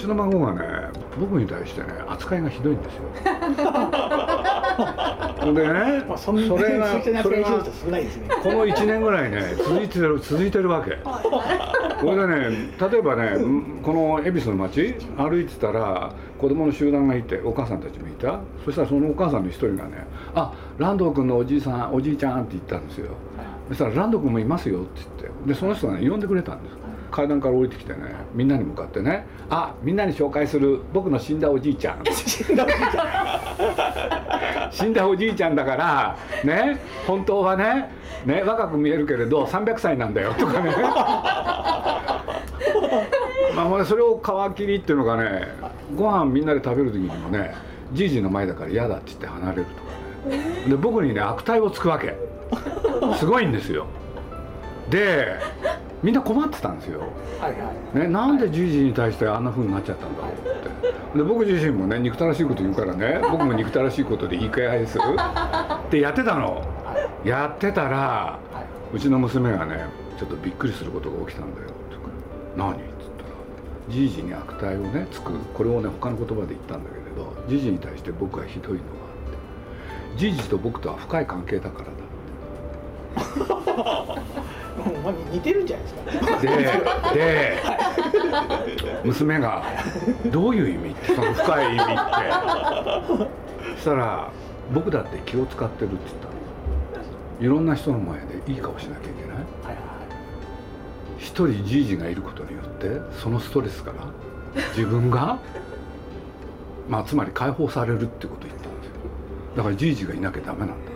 ちの孫がね僕に対してね扱いがひどいんですよ。でね、まあ、それがそれがこの1年ぐらいね続いてる続いてるわけ。これでね例えばねこの恵比寿の街歩いてたら子供の集団がいてお母さんたちもいた。そしたらそのお母さんの一人がね「あランド君のおじいさんおじいちゃん」って言ったんですよ。そしたら「ランド君もいますよ」って言って。でその人がね呼んでくれたんです階段から降りてきてねみんなに向かってね「あみんなに紹介する僕の死んだおじいちゃん」死んだおじいちゃん死んだおじいちゃんだからね本当はねね若く見えるけれど300歳なんだよとかね。まあそれを皮切りっていうのがねご飯みんなで食べる時にもねじいじの前だから嫌だって言って離れるとかね。で僕にね悪態をつくわけ。すごいんですよ。でみんな困ってたんですよ、はいはい。ね、なんでじいじに対してあんなふうになっちゃったんだろうって。で僕自身もね憎たらしいこと言うからね僕も憎たらしいことで言い返すってやってたの、やってたら、うちの娘がねちょっとびっくりすることが起きたんだよ。って何っつったらじいじに悪態をねつくこれをね他の言葉で言ったんだけれどじいじに対して僕がひどいのはって。じいじと僕とは深い関係だからだって まあ、似てるんじゃないですか。で、で、娘がどういう意味ってその深い意味って。そしたら僕だって気を使ってるって言ったいろんな人の前でいい顔しなきゃいけない。はいはい、一人じいじがいることによってそのストレスから自分がまあつまり解放されるってことを言ったんですよ。だからじいじがいなきゃダメなんだ。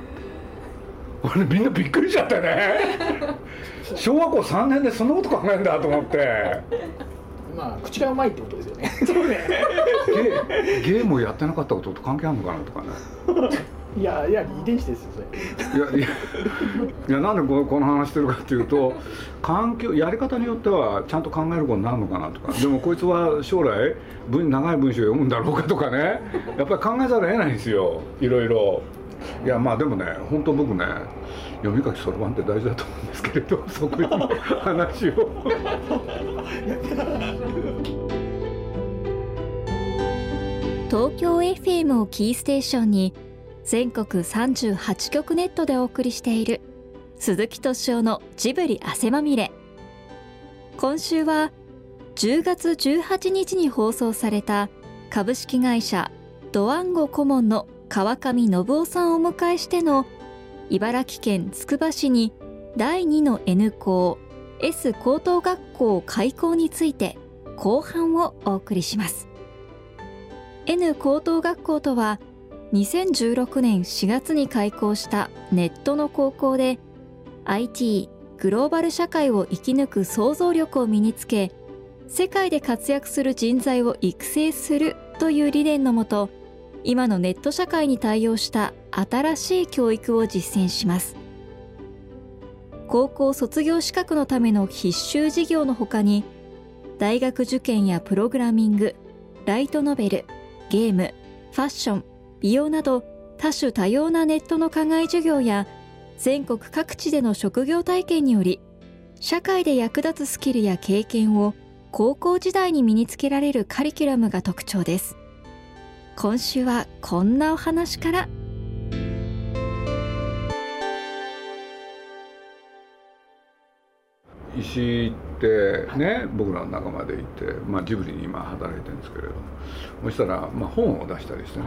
俺みんなびっくりしちゃってね。小学校3年でそんなこと考えるんだと思って。まあ口がうまいってことですよね。ゲゲームをやってなかったことと関係あるのかなとかね。いやいや遺伝子ですよそれ。いやいやいやなんでここの話してるかっていうと環境やり方によってはちゃんと考えることになるのかなとか。でもこいつは将来文長い文章を読むんだろうかとかね。やっぱり考えざるを得ないんですよ。いろいろいやまあでもね本当僕ね読み書きそろばんって大事だと思うんですけれど そこに話を。東京 FM をキーステーションに全国38局ネットでお送りしている鈴木敏夫のジブリ汗まみれ。今週は10月18日に放送された株式会社ドワンゴ顧問の川上信夫さんをお迎えしての茨城県つくば市に第2の N 校 S 高等学校開校について後半をお送りします。N 高等学校とは2016年4月に開校したネットの高校で IT グローバル社会を生き抜く想像力を身につけ世界で活躍する人材を育成するという理念のもと今のネット社会に対応した新しい教育を実践します。高校卒業資格のための必修授業のほかに大学受験やプログラミングライトノベルゲームファッション美容など多種多様なネットの課外授業や全国各地での職業体験により社会で役立つスキルや経験を高校時代に身につけられるカリキュラムが特徴です。今週はこんなお話から。石井ってね僕らの仲間でいて、まあ、ジブリに今働いてるんですけれどそしたら、まあ、本を出したりしてね。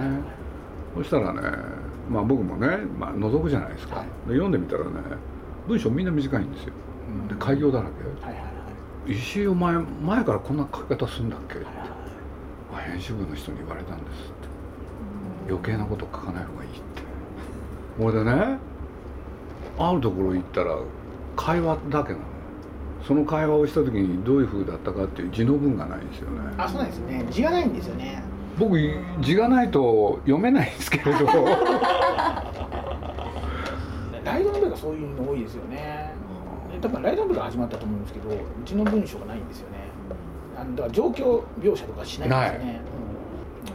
そしたらね、まあ、僕もね、まあ、覗くじゃないですか、で読んでみたらね文章みんな短いんですよ。で開業だらけ、石井お前前からこんな書き方するんだっけ？って、編集部の人に言われたんですって。余計なこと書かない方がいいって。ほいでねあるところ行ったら会話だけなの。その会話をした時にどういうふうだったかっていう字の文がないんですよね。あそうなんですね。字がないんですよね。僕字がないと読めないんですけれど。ライドノベルがそういうの多いですよね。多分ライドノベルが始まったと思うんですけどうちの文章がないんですよねあのだから状況描写とかしないんですよね。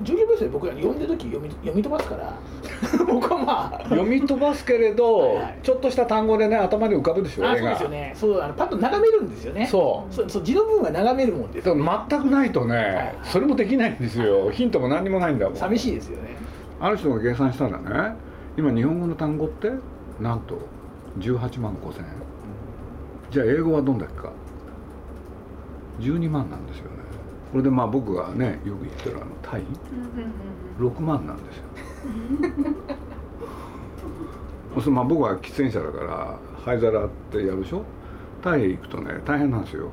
重要文章で僕ら読んでる時読み読み飛ばすから。僕はまあ。読み飛ばすけれどはいちょっとした単語でね頭に浮かぶでしょあそうですよね。そうあのパッと眺めるんですよね。そう。そうそう字の部分が眺めるもんですでも全くないとねそれもできないんですよ。ヒントも何にもないんだもん。寂しいですよね。ある人が計算したらね。今日本語の単語ってなんと18万5千円。じゃあ英語はどんだけか12万なんですよね。これでまあ僕がねよく言ってるあのタイ。6万なんですよ。そまあ僕は喫煙者だから灰皿ってやるでしょ？タイへ行くとね大変なんですよ。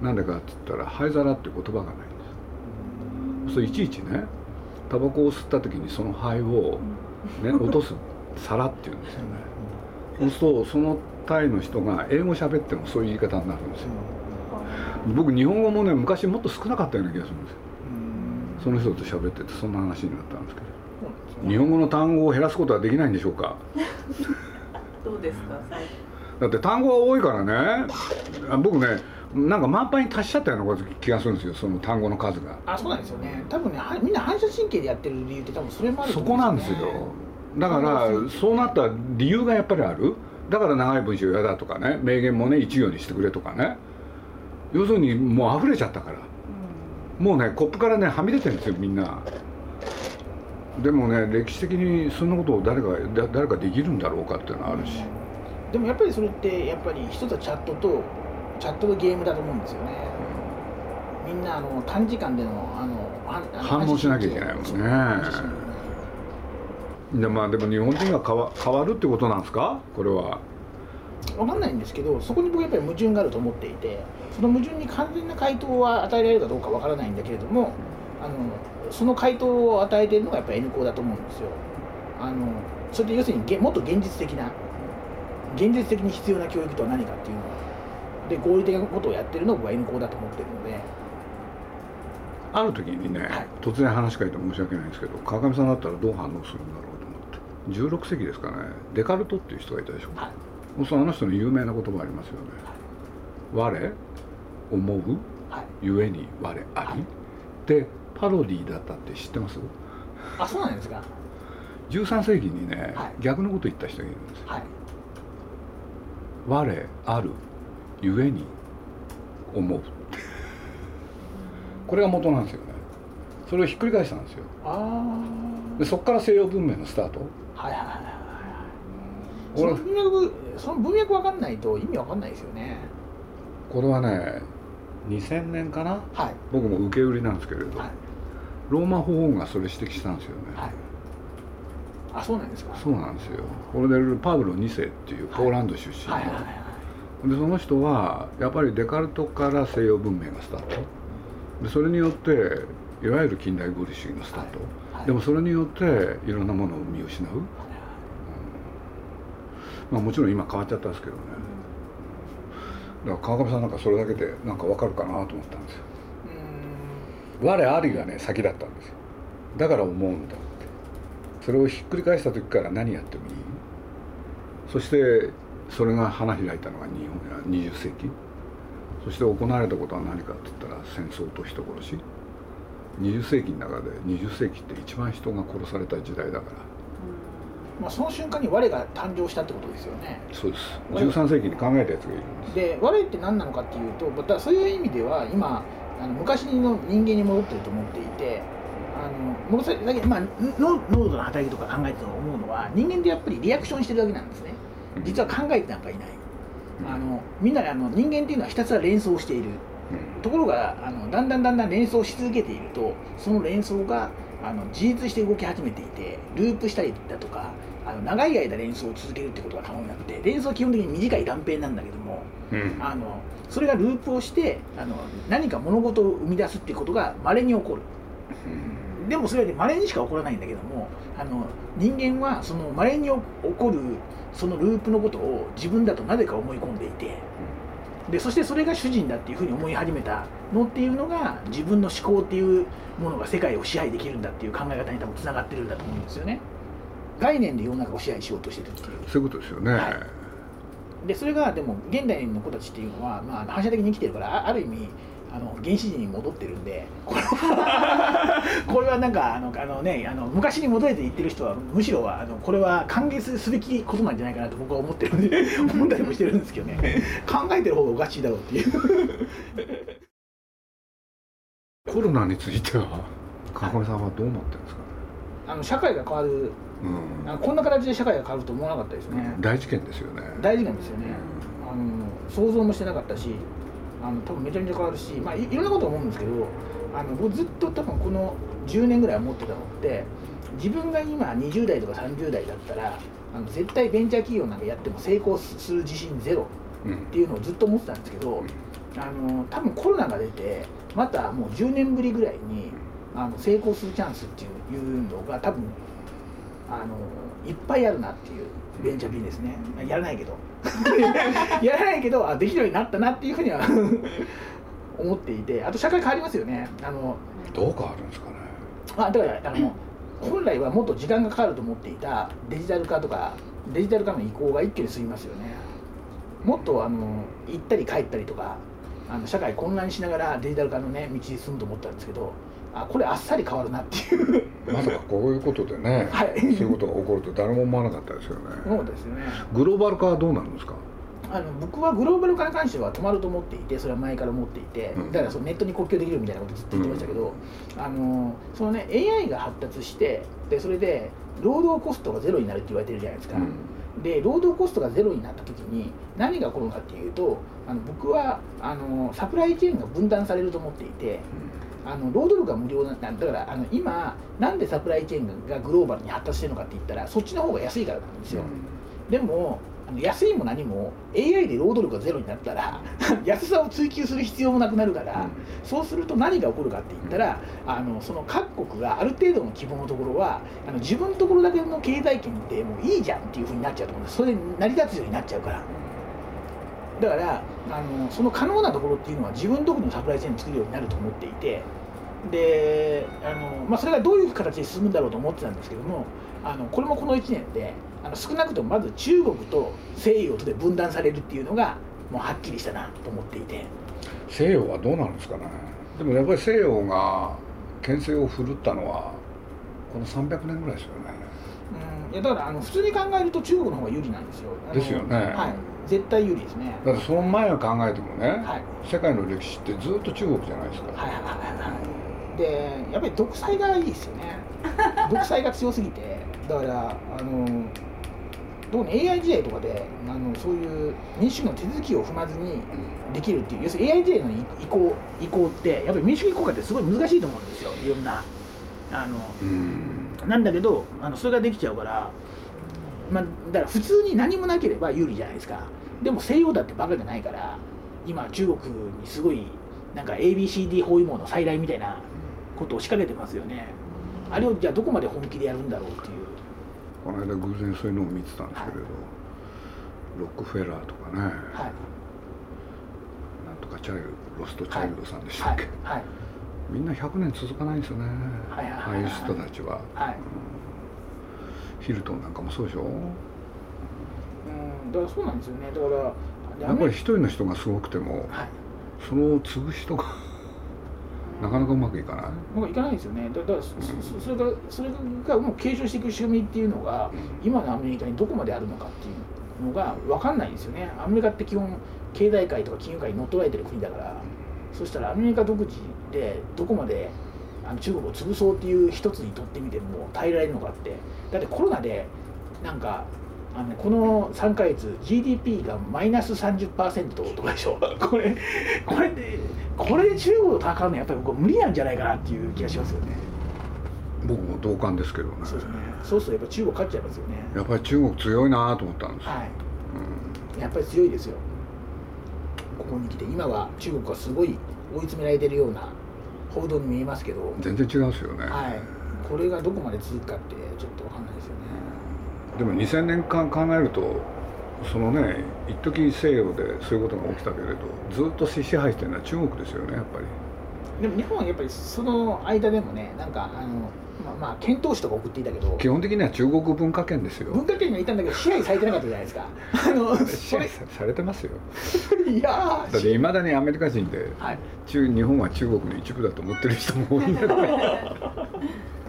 なんでかって言ったら灰皿って言葉がないんです。そういちいちねタバコを吸った時にその灰を、ね、落とす皿っていうんですよね。そうするとそのタイの人が英語喋ってもそういう言い方になるんですよ僕日本語もね昔もっと少なかったような気がするんですよ。その人と喋っててそんな話になったんですけど。日本語の単語を減らすことはできないんでしょうか？どうですか最だって単語が多いからね。あ僕ねなんか満杯に達しちゃったような気がするんですよその単語の数が。あそうなんですよね。多分ねはみんな反射神経でやってる理由って多分それもあるとそ思こなんですよ。だからそう。なった理由がやっぱりある。だから長い文章嫌だとかね名言もね一行にしてくれとかね要するにもう溢れちゃったから。もうねコップからねはみ出てるんですよみんな。でもね歴史的にそんなことを誰かだ誰かできるんだろうかっていうのはあるし。でもやっぱりそれってやっぱり一つはチャットとチャットのゲームだと思うんですよね。みんなあの短時間でのあの反応しなきゃいけないもんね。でまあでも日本人が変わ変わるってことなんですか？これはわかんないんですけどそこに僕やっぱり矛盾があると思っていてその矛盾に完全な回答は与えられるかどうかわからないんだけれどもあのその回答を与えているのがやっぱり N 校だと思うんですよ。あのそれで要するにげもっと現実的な現実的に必要な教育とは何かっていうので合理的なことをやってるのが僕は N 校だと思ってるので。ある時にね、はい。突然話し変えて申し訳ないんですけど川上さんだったらどう反応するんだろうと思って。16世紀ですかね。デカルトっていう人がいたでしょ。はい。もうそのあの人の有名な言葉ありますよね。我思う？はい。ゆえに我あり？でパロディーだったって知ってます？あそうなんですか？13世紀にね、はい。逆のこと言った人がいるんですよ。はい。我ある？ゆえに思う。これが元なんですよね。それをひっくり返したんですよ。あでそこから西洋文明のスタート。はいはいはいそ俺の文脈その文脈わかんないと意味わかんないですよね。これはね2000年かな？はい。僕も受け売りなんですけれど、はい。ローマ法王がそれ指摘したんですよね、はい。あそうなんですか。そうなんですよ。これでパウロ2世っていうポーランド出身の、はいはいはいはい。でその人はやっぱりデカルトから西洋文明がスタート。でそれによっていわゆる近代合理主義のスタート、はい。でもそれによっていろんなものを見失う、まあ、もちろん今変わっちゃったんですけどね。だから川上さんなんかそれだけでなんかわかるかなと思ったんですよ。我ありがね先だったんですよ。だから思うんだって。それをひっくり返した時から何やってもいい。そしてそれが花開いたのが日本や20世紀。そして行われたことは何かって言ったら戦争と人殺し。20世紀の中で20世紀って一番人が殺された時代だからまあ、その瞬間に我が誕生したってことですよね。そうです。13世紀に考えたやつがいるんです。で我って何なのかっていうとまたそういう意味では今あの昔の人間に戻ってると思っていてあの戻さだけ、まあ、脳濃度の働きとか考えてると思うのは人間ってやっぱりリアクションしてるだけなんですね。実は考えてなんかいない。あのみんなであの人間っていうのはひたすら連想している。うん。ところがあのだんだんだんだん連想し続けているとその連想があの自立して動き始めていてループしたりだとかあの長い間連想を続けるってことが可能になって連想は基本的に短い断片なんだけどもうん。あのそれがループをしてあの何か物事を生み出すっていうことが稀に起こる。でもそれは稀にしか起こらないんだけどもあの人間はその稀に起こるそのループのことを自分だとなぜか思い込んでいてでそしてそれが主人だっていうふうに思い始めたのっていうのが自分の思考っていうものが世界を支配できるんだっていう考え方に多分つながってるんだと思うんですよね概念で世の中を支配しようとしてるっていう。そういうことですよね、はい。でそれがでも現代の子たちっていうのは、まあ、反射的に生きてるからあある意味あの原始人に戻ってるんでこれは これはなんかあのあの、ね、あの昔に戻れて言ってる人はむしろはあのこれは歓迎すべきことなんじゃないかなと僕は思ってるんで 思ったりもしてるんですけどね。考えてる方がおかしいだろうっていう。コロナについては川上さんはどう思ってるんですか？ねあの社会が変わるうん。こんな形で社会が変わると思わなかったですね。大事件ですよね。大事件ですよね。あの想像もしてなかったしあの多分めちゃめちゃ変わるし、まあ、いいろんなこと思うんですけどあの僕ずっと多分この10年ぐらい思ってたのって自分が今20代とか30代だったらあの絶対ベンチャー企業なんかやっても成功する自信ゼロうん。っていうのをずっと思ってたんですけどあの多分コロナが出てまたもう10年ぶりぐらいにあの成功するチャンスっていういうのが多分あのいっぱいあるなっていうベンチャービジネスね。やらないけど。やらないけどあできるようになったなっていうふうには 思っていて。あと社会変わりますよね。あのどう変わるんですかね。あだからあの本来はもっと時間がかかると思っていたデジタル化とかデジタル化の移行が一気に進みますよね。もっとあの行ったり帰ったりとかあの社会混乱しながらデジタル化のね道に進むと思ったんですけどあこれあっさり変わるなっていう。まさかこういうことでね、はい。そういうことが起こると誰も思わなかったですよね。そうですよね。グローバル化はどうなるんですか？あの僕はグローバル化に関しては止まると思っていてそれは前から思っていて、うん。だからそのネットに国境できるみたいなことずっと言ってましたけど、あのそのね AI が発達してでそれで労働コストがゼロになるって言われてるじゃないですか、で労働コストがゼロになった時に何が起こるのかっていうとあの僕はあのサプライチェーンが分断されると思っていてあの労働力が無料なだからあの今なんでサプライチェーンがグローバルに発達してるのかって言ったらそっちの方が安いからなんですよ、でもあの安いも何も AI で労働力がゼロになったら 安さを追求する必要もなくなるから、そうすると何が起こるかって言ったら、あのその各国がある程度の規模のところはあの自分のところだけの経済圏でもういいじゃんっていうふうになっちゃうと思うんです。それで成り立つようになっちゃうから。だからあのその可能なところっていうのは自分独自のサプライチェーンを作るようになると思っていてであの、まあ、それがどういう形で進むんだろうと思ってたんですけどもあのこれもこの1年であの少なくともまず中国と西洋とで分断されるっていうのがもうはっきりしたなと思っていて。西洋はどうなるんですかね。でもやっぱり西洋が牽制を振るったのはこの300年ぐらいですよね。うん。いやだからあの普通に考えると中国の方が有利なんですよ。ですよね。はい。絶対有利ですね。だってその前を考えてもね、はい。世界の歴史ってずっと中国じゃないですか、はいはいはいはいでやっぱり独裁がいいですよね。独裁が強すぎて。だからあのどうも AI 時代とかであのそういう民主主義の手続きを踏まずにできるっていう要するに AI 時代の移行移行ってやっぱり民主主義国家ってすごい難しいと思うんですよ。いろんなあのうん。なんだけどあのそれができちゃうから、まあ、だから普通に何もなければ有利じゃないですか。でも西洋だってバカじゃないから今中国にすごいなんか ABCD 包囲網の再来みたいなことを仕掛けてますよね。あれをじゃあどこまで本気でやるんだろうっていう。この間偶然そういうのを見てたんですけれど、ロックフェラーとかね、はい。なんとかチャイルドロストチャイルドさんでしたはいっけ、はい。みんな100年続かないんですよね、はい。はい。はいああいう人たちは、はい。ヒルトンなんかもそうでしょ？うん。だからそうなんですよね。だからやっぱり一人の人がすごくてもはい。その継ぐ人がなかなかうまくいかない。僕はいかないですよね。だだからそれがそれがもう継承していく仕組みっていうのが今のアメリカにどこまであるのかっていうのが分かんないんですよね。アメリカって基本経済界とか金融界に乗っ取られてる国だからそしたらアメリカ独自でどこまであの中国を潰そうっていう一つにとってみても耐えられるのかって。だってコロナでなんかあのこの3ヶ月 GDP がマイナス30%とかでしょ。これこれでこれで中国と戦うのはやっぱり僕は無理なんじゃないかなっていう気がしますよね。僕も同感ですけどね。そうですね。そうするとやっぱ中国勝っちゃいますよね。やっぱり中国強いなと思ったんですよ、はい。やっぱり強いですよ。ここに来て。今は中国はすごい追い詰められてるような報道に見えますけど、うん全然違うですよね、はい、これがどこまで続くかってちょっと分かんないですよねでも2000年間考えるとそのね一時西洋でそういうことが起きたけれどずっと支配してるのは中国ですよねやっぱり。でも日本はやっぱりその間でもねなんかあのまあまあ遣唐使とか送っていたけど基本的には中国文化圏ですよ。文化圏にはいたんだけど支配されてなかったじゃないですか。あの支配さされてますよ。いやだってーいまだにアメリカ人ではい。中日本は中国の一部だと思ってる人も多いんだから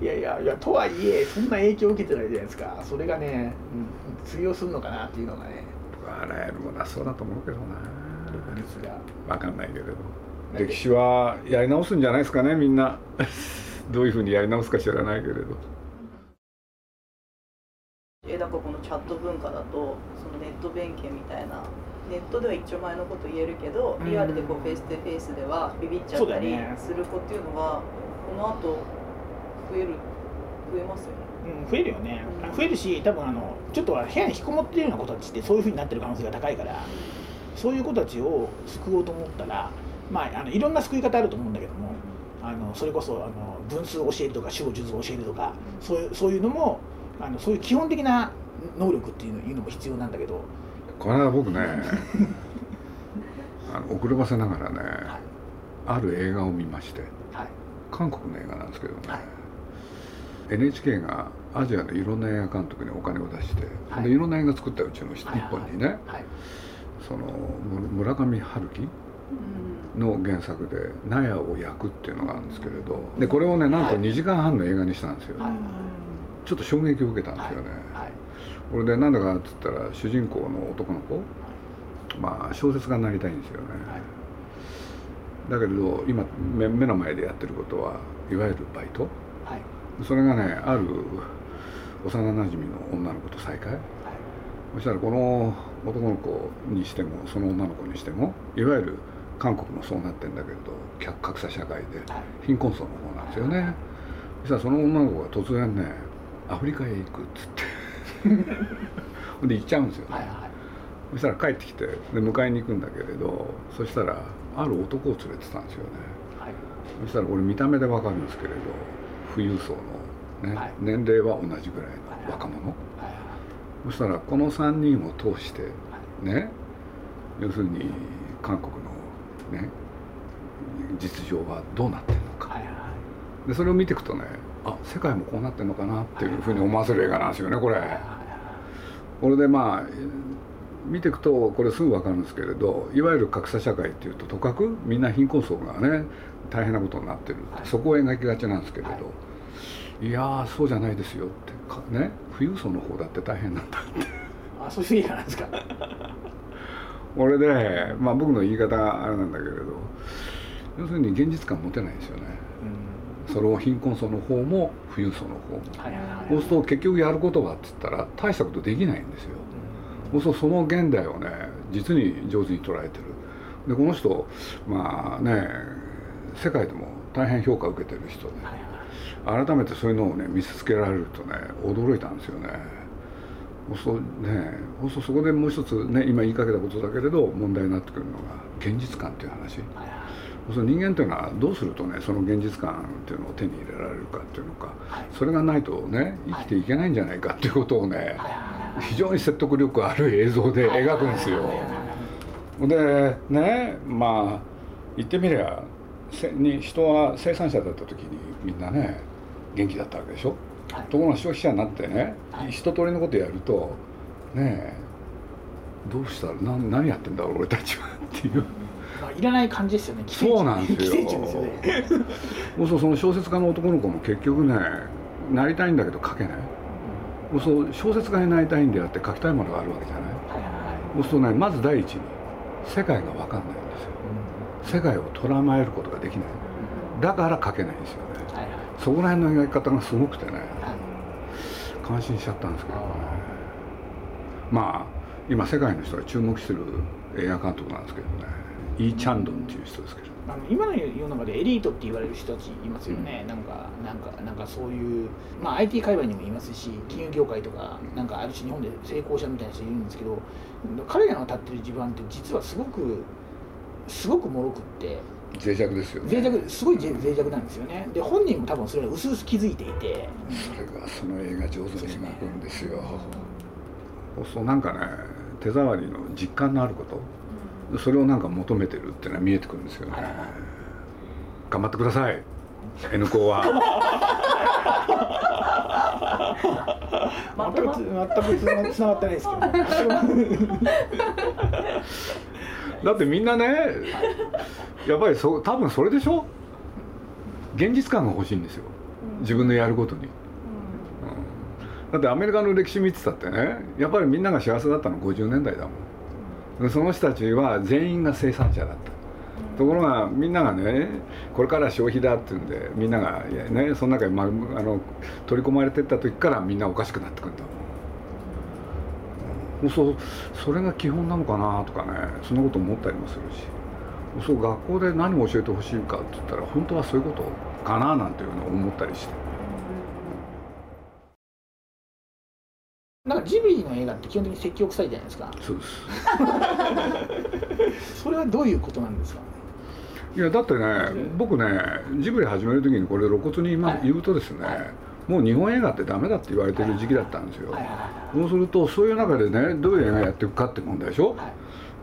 いやいやいやとはいえそんな影響を受けてないじゃないですか。それがね、うん、通用するのかなっていうのがね。あらゆるものはそうだと思うけどな。独立が。分かんないけれど歴史はやり直すんじゃないですかねみんな。どういうふうにやり直すか知らないけれど。えだからこのチャット文化だとそのネット弁慶みたいな。ネットでは一丁前のこと言えるけどリアルでこうフェイスとフェイスではビビっちゃったりする子っていうのがこの後増える増えますよね。うん、増えるよね、増えるし多分あのちょっとは部屋に引きこもってるような子たちってそういうふうになってる可能性が高いからそういう子たちを救おうと思ったらまああのいろんな救い方あると思うんだけどもあのそれこそあの分数を教えるとか主語術を教えるとかそういうそういうのもあのそういう基本的な能力っていうのいうのも必要なんだけど、この間僕ね あの遅ればせながらねはい。ある映画を見ましてはい。韓国の映画なんですけどね、はい NHK がアジアのいろんな映画監督にお金を出して、はい。でいろんな映画作ったうちの一はい本にね、はい。そのむ村上春樹の原作で「納屋を焼く」っていうのがあるんですけれどでこれをねなんとはい。2時間半の映画にしたんですよ、はい。ちょっと衝撃を受けたんですよね、はい。これでなんだかっつったら主人公の男の子まあ小説家になりたいんですよね、はい。だけれど今目目の前でやってることはいわゆるバイト。はいそれがねある幼なじみの女の子と再会。はいそしたらこの男の子にしてもその女の子にしてもいわゆる韓国もそうなってんだけれど客格差社会ではい。貧困層の方なんですよね。そしたらその女の子が突然ねアフリカへ行くっつって。ほ んで行っちゃうんですよ。ね、はいはい。そしたら帰ってきてで迎えに行くんだけれどそしたらある男を連れてたんですよね。はい。そしたらこれ見た目でわかるんですけれど富裕層の、ねはい。年齢は同じぐらいの若者。はい。そしたらこの3人を通してね要するに韓国のね実情はどうなってるのか。はいはい。でそれを見ていくとねあ世界もこうなってるのかなっていうふうに思わせる映画なんですよねこれ。はいはいこれでまあ見ていくとこれすぐ分かるんですけれどいわゆる格差社会っていうととかくみんな貧困層がね大変なことになってる、はい。そこを描きがちなんですけれど、、はいやーそうじゃないですよって。かね？富裕層の方だって大変なんだって。あそういう映画なんですか。これでまあ僕の言い方があれなんだけれど要するに現実感持てないんですよね。うん。それを貧困層の方も富裕層の方も。はいはいはい。そうすると結局やることはって言ったら大したことできないんですよ。そうするとその現代をね実に上手に捉えてる。でこの人まあね世界でも大変評価を受けてる人で。はいはい改めてそういうのをね見せつけられるとね驚いたんですよね。そねそそこでもう一つね今言いかけたことだけれど問題になってくるのが現実感っていう話。そうすると人間っていうのはどうするとねその現実感っていうのを手に入れられるかっていうのかはい。それがないとね生きていけないんじゃないかっていうことをね、はい。はい。非常に説得力ある映像で描くんですよ。でねまあ言ってみりゃせに人は生産者だった時にみんなね元気だったわけでしょ？はい。ところが消費者になってね、はい。一通りのことやるとねえどうした？らな何やってんだろう俺たちはっていう。まあいらない感じですよね。そうなんですよ。すよね。そうそうその小説家の男の子も結局ねなりたいんだけど書けない。そう小説家になりたいんであって書きたいものがあるわけじゃない。はいはいはい。そうねまず第一に世界が分かんない世界を捉まえることができない。だから書けないんですよね。はいはい。そこら辺の描き方がすごくてね。はい。感心しちゃったんですけどね。まあ今世界の人が注目してる映画監督なんですけどね。イー・チャンドンっていう人ですけど。あの今の世の中でエリートって言われる人たちいますよね、なんかなんかなんかそういう、まあ、IT 界隈にもいますし金融業界とかなんかあるし日本で成功者みたいな人いるんですけど彼らが立ってる地盤って実はすごくすごく脆くって。脆弱ですよね。脆弱すごい脆脆弱なんですよね。で本人も多分それは薄々気づいていて。それがその映画上手に描くんですよ。そうなんかね手触りの実感のあること。それをなんか求めてるっていうのは見えてくるんですよね。はいはい。頑張ってください。N 校は。全く 全くつながってないですけどだってみんなねやっぱりそ多分それでしょ？現実感が欲しいんですよ。自分のやることに、うん。だってアメリカの歴史見てたってねやっぱりみんなが幸せだったの50年代だもん。でその人たちは全員が生産者だった。ところがみんながねこれから消費だっていうんでみんながね、その中に、まあ、あの取り込まれてった時からみんなおかしくなってくるんだもんそうそれが基本なのかなとかねそんなこと思ったりもするし。そう学校で何を教えてほしいかって言ったら本当はそういうことかななんていうのを思ったりして。なんかジブリの映画って基本的に説教臭いじゃないですか。そうです。それはどういうことなんですか？いやだってね僕ねジブリ始める時にこれ露骨に今はい。言うとですね、はいもう日本映画ってダメだって言われてる時期だったんですよ、そうするとそういう中でねどういう映画やっていくかって問題でしょ、はい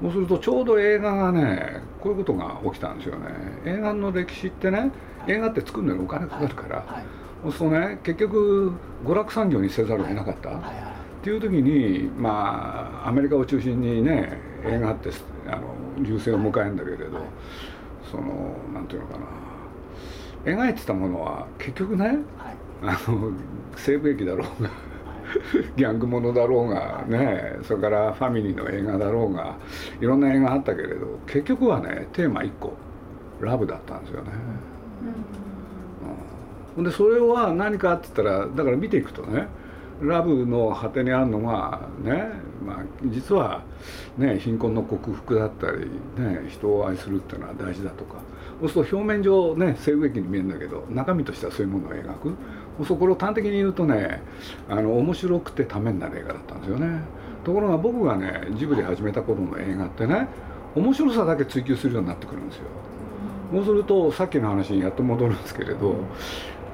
そうするとちょうど映画がねこういうことが起きたんですよね。映画の歴史ってね映画って作るのにお金かかるから、はいそうするとね結局娯楽産業にせざるを得なかった、っていう時にまあアメリカを中心にね映画ってあの流星を迎えるんだけれど、そのなんていうのかな。描いてたものは結局ねはいあの西部劇だろうが ギャングものだろうがねそれからファミリーの映画だろうがいろんな映画あったけれど結局はねテーマ1個ラブだったんですよね。ほん。でそれは何かって言ったらだから見ていくとねラブの果てにあるのがね、まあ、実は、ね、貧困の克服だったり、ね、人を愛するっていうのは大事だとか。そうすると表面上ね西部劇に見えるんだけど中身としてはそういうものを描くそこを端的に言うとねあの面白くてためになる映画だったんですよね。ところが僕がねジブリ始めた頃の映画ってね面白さだけ追求するようになってくるんですよ。そうするとさっきの話にやっと戻るんですけれど、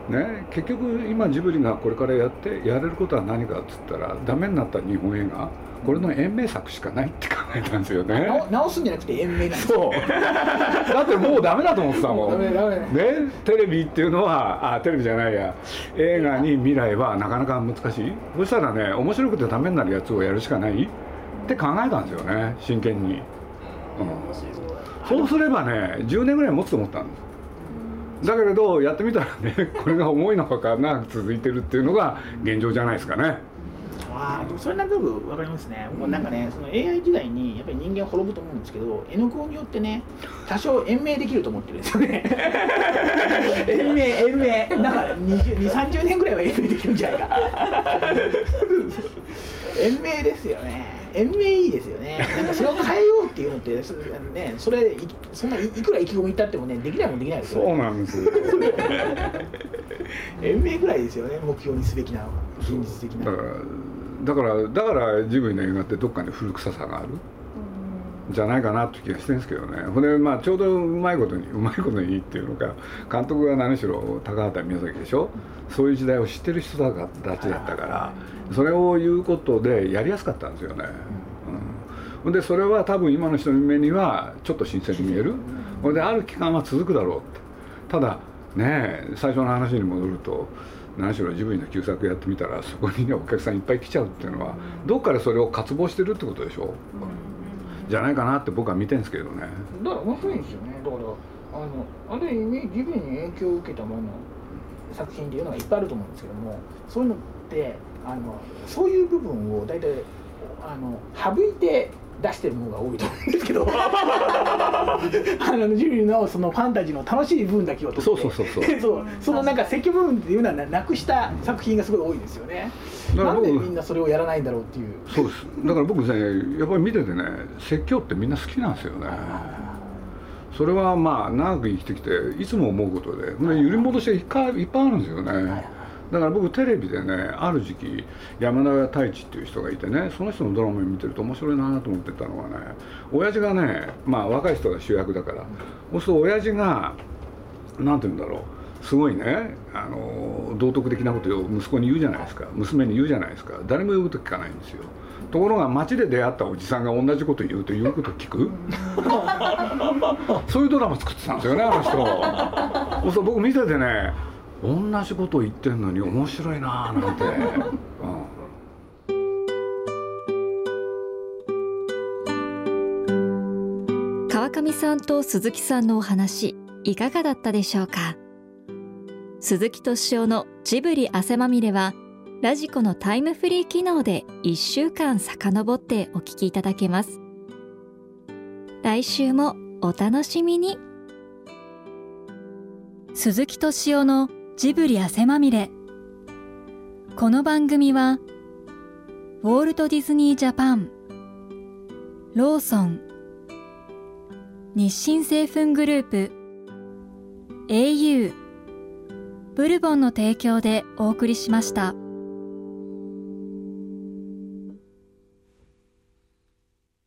ね、結局今ジブリがこれからやってやれることは何かっつったらダメになった日本映画これの延命策しかないって考えたんですよね。直直すんじゃなくて延命なんですそう。だってもうダメだと思ってたもん。ダメダメ。ねテレビっていうのはあテレビじゃないや。映画に未来はなかなか難しい。そしたらね面白くてダメになるやつをやるしかないって考えたんですよね。真剣に、うん、そうすればね10年ぐらい持つと思ったんですだけれどやってみたらねこれが思いのほか長く続いてるっていうのが現状じゃないですかねああでもそれなんとなく分かりますね、もうなんかねその AI 時代にやっぱり人間滅ぶと思うんですけど N コによってね多少延命できると思ってるんですよね。延 命延命。だから2 3 0年ぐらいは延命できるんじゃないか。延命ですよね。延命いいですよね。なんかそれを変えようっていうのってそ,、ね、それいそんないいくら意気込みたってもねできないもんできないですよそうなんです。よ 延命ぐらいですよね目標にすべきな現実的なだからだからジブリの映画ってどっかに古臭さがあるじゃないかなって気がしてるんですけどね。ほんでまあちょうどうまいことにうまいことにいいっていうのか監督が何しろ高畑宮崎でしょ？そういう時代を知ってる人たちだったからそれを言うことでやりやすかったんですよね、うん、ほんでそれは多分今の人の目にはちょっと新鮮に見える。ほんである期間は続くだろうって。ただね最初の話に戻ると何しろジブリの旧作やってみたらそこにねお客さんいっぱい来ちゃうっていうのはどっかでそれを渇望してるってことでしょ、じゃないかなって僕は見てるんですけどね。だから面白いんですよね。だからあのある意味ジブリに影響を受けたもの作品っていうのがいっぱいあると思うんですけどもそういうのってあのそういう部分を大体あの省いて出してるものが多いと思うんですけど。あのジブリのそのファンタジーの楽しい部分だけを取って。そうそうそうそう。そう。そのなんか積分っていうのはななくした作品がすごい多いですよね。だから僕なんでみんなそれをやらないんだろうっていう。そうです。だから僕ねやっぱり見ててね説教ってみんな好きなんですよね。それはまあ長く生きてきていつも思うことで、ね、揺り戻しがいっぱいいっぱいあるんですよね、だから僕テレビでねある時期山田太一っていう人がいてねその人のドラマ見てると面白いなと思ってたのがね親父がねまあ若い人が主役だからそうすると親父が何て言うんだろうすごいねあの道徳的なことを息子に言うじゃないですか娘に言うじゃないですか誰も言うこと聞かないんですよ。ところが街で出会ったおじさんが同じこと言うと言うこと聞く。そういうドラマ作ってたんですよねあの人。そう僕見ててね同じこと言ってんのに面白いなーなんて、うん、川上さんと鈴木さんのお話いかがだったでしょうか？鈴木敏夫のジブリ汗まみれはラジコのタイムフリー機能で1週間遡ってお聞きいただけます。来週もお楽しみに。鈴木敏夫のジブリ汗まみれこの番組はウォールト・ディズニー・ジャパンローソン日清製粉グループ au ブルボンの提供でお送りしました。